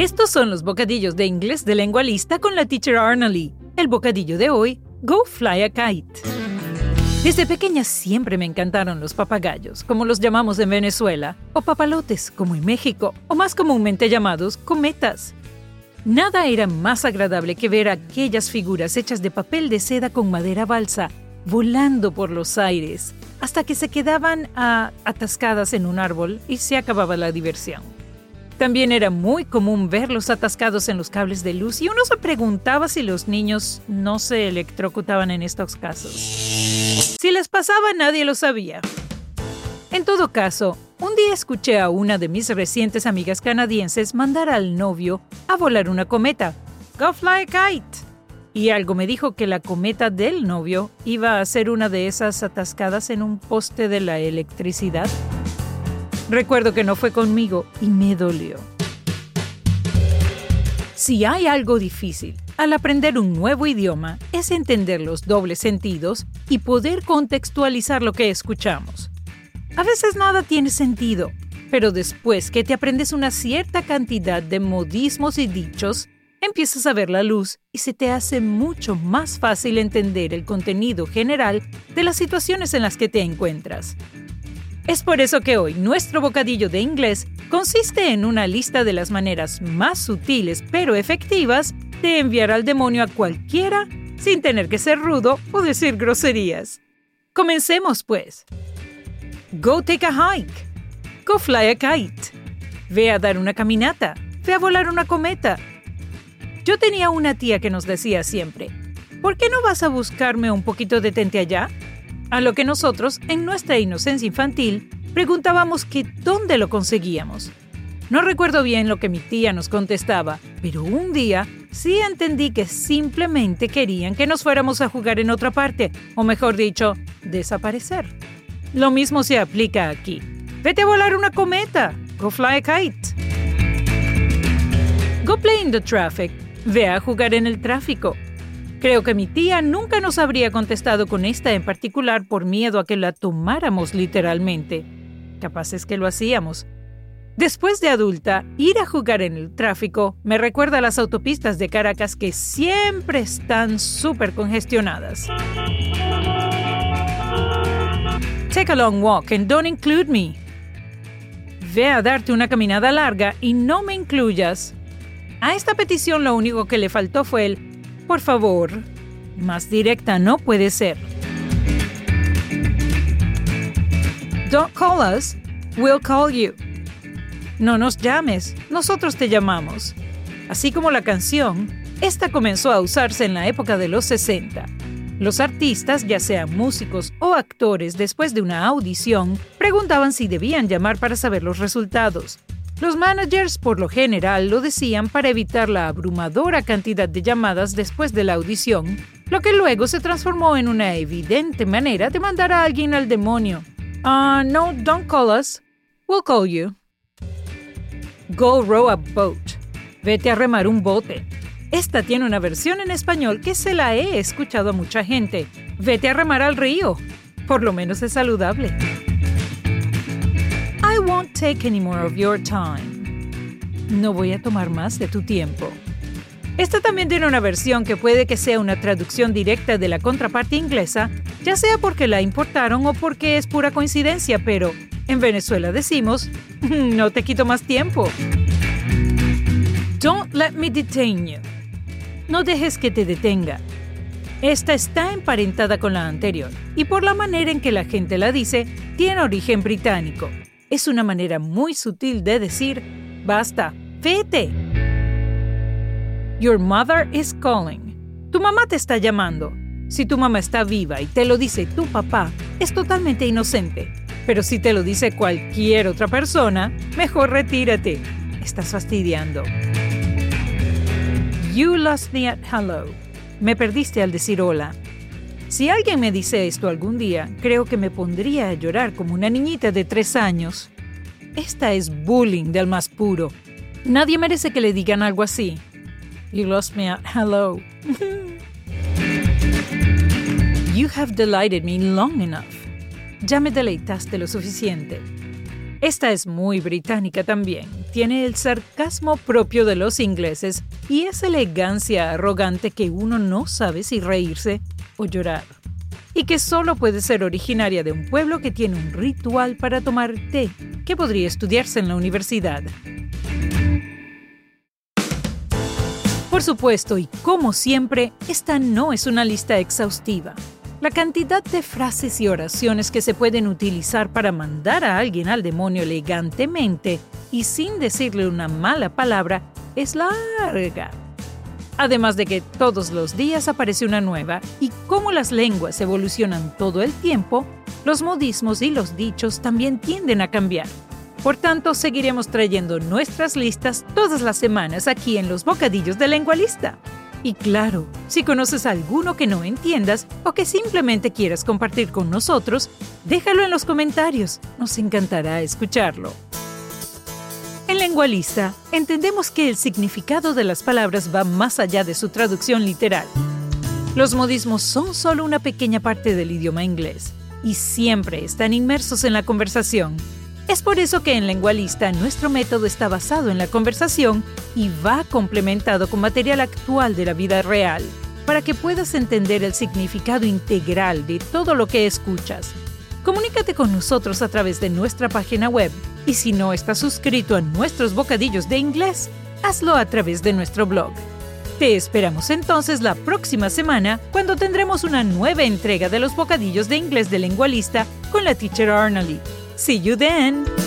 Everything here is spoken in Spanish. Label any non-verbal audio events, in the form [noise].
Estos son los bocadillos de inglés de lengua lista con la teacher Arnalee. El bocadillo de hoy, Go Fly a Kite. Desde pequeña siempre me encantaron los papagayos, como los llamamos en Venezuela, o papalotes, como en México, o más comúnmente llamados cometas. Nada era más agradable que ver aquellas figuras hechas de papel de seda con madera balsa volando por los aires, hasta que se quedaban ah, atascadas en un árbol y se acababa la diversión. También era muy común verlos atascados en los cables de luz y uno se preguntaba si los niños no se electrocutaban en estos casos. Si les pasaba nadie lo sabía. En todo caso, un día escuché a una de mis recientes amigas canadienses mandar al novio a volar una cometa. Go fly a kite. Y algo me dijo que la cometa del novio iba a ser una de esas atascadas en un poste de la electricidad. Recuerdo que no fue conmigo y me dolió. Si hay algo difícil al aprender un nuevo idioma es entender los dobles sentidos y poder contextualizar lo que escuchamos. A veces nada tiene sentido, pero después que te aprendes una cierta cantidad de modismos y dichos, empiezas a ver la luz y se te hace mucho más fácil entender el contenido general de las situaciones en las que te encuentras. Es por eso que hoy nuestro bocadillo de inglés consiste en una lista de las maneras más sutiles pero efectivas de enviar al demonio a cualquiera sin tener que ser rudo o decir groserías. Comencemos pues. Go take a hike. Go fly a kite. Ve a dar una caminata. Ve a volar una cometa. Yo tenía una tía que nos decía siempre, ¿por qué no vas a buscarme un poquito de tente allá? A lo que nosotros, en nuestra inocencia infantil, preguntábamos que dónde lo conseguíamos. No recuerdo bien lo que mi tía nos contestaba, pero un día sí entendí que simplemente querían que nos fuéramos a jugar en otra parte, o mejor dicho, desaparecer. Lo mismo se aplica aquí. Vete a volar una cometa. Go fly a kite. Go play in the traffic. Ve a jugar en el tráfico. Creo que mi tía nunca nos habría contestado con esta en particular por miedo a que la tomáramos literalmente. Capaz es que lo hacíamos. Después de adulta, ir a jugar en el tráfico me recuerda a las autopistas de Caracas que siempre están súper congestionadas. Take a long walk and don't include me. Ve a darte una caminada larga y no me incluyas. A esta petición lo único que le faltó fue el por favor. Más directa no puede ser. Don't call us, we'll call you. No nos llames, nosotros te llamamos. Así como la canción, esta comenzó a usarse en la época de los 60. Los artistas, ya sean músicos o actores, después de una audición, preguntaban si debían llamar para saber los resultados. Los managers por lo general lo decían para evitar la abrumadora cantidad de llamadas después de la audición, lo que luego se transformó en una evidente manera de mandar a alguien al demonio. Ah, no, don't call us. We'll call you. Go row a boat. Vete a remar un bote. Esta tiene una versión en español que se la he escuchado a mucha gente. Vete a remar al río. Por lo menos es saludable. Won't take any more of your time. No voy a tomar más de tu tiempo. Esta también tiene una versión que puede que sea una traducción directa de la contraparte inglesa, ya sea porque la importaron o porque es pura coincidencia, pero en Venezuela decimos, no te quito más tiempo. Don't let me detain you. No dejes que te detenga. Esta está emparentada con la anterior y por la manera en que la gente la dice, tiene origen británico es una manera muy sutil de decir, basta, vete. Your mother is calling. Tu mamá te está llamando. Si tu mamá está viva y te lo dice tu papá, es totalmente inocente. Pero si te lo dice cualquier otra persona, mejor retírate. Estás fastidiando. You lost me at hello. Me perdiste al decir hola. Si alguien me dice esto algún día, creo que me pondría a llorar como una niñita de tres años. Esta es bullying del más puro. Nadie merece que le digan algo así. You lost me at hello. [laughs] you have delighted me long enough. Ya me deleitaste lo suficiente. Esta es muy británica también. tiene el sarcasmo propio de los ingleses y esa elegancia arrogante que uno no sabe si reírse o llorar. Y que solo puede ser originaria de un pueblo que tiene un ritual para tomar té que podría estudiarse en la universidad. Por supuesto, y como siempre, esta no es una lista exhaustiva. La cantidad de frases y oraciones que se pueden utilizar para mandar a alguien al demonio elegantemente y sin decirle una mala palabra es larga. Además de que todos los días aparece una nueva y como las lenguas evolucionan todo el tiempo, los modismos y los dichos también tienden a cambiar. Por tanto, seguiremos trayendo nuestras listas todas las semanas aquí en los Bocadillos de Lengua Lista. Y claro, si conoces alguno que no entiendas o que simplemente quieras compartir con nosotros, déjalo en los comentarios. Nos encantará escucharlo. En Lengualista, entendemos que el significado de las palabras va más allá de su traducción literal. Los modismos son solo una pequeña parte del idioma inglés y siempre están inmersos en la conversación es por eso que en Lengualista nuestro método está basado en la conversación y va complementado con material actual de la vida real, para que puedas entender el significado integral de todo lo que escuchas. Comunícate con nosotros a través de nuestra página web y si no estás suscrito a nuestros bocadillos de inglés, hazlo a través de nuestro blog. Te esperamos entonces la próxima semana cuando tendremos una nueva entrega de los bocadillos de inglés de Lengualista con la teacher Arnalee. See you then!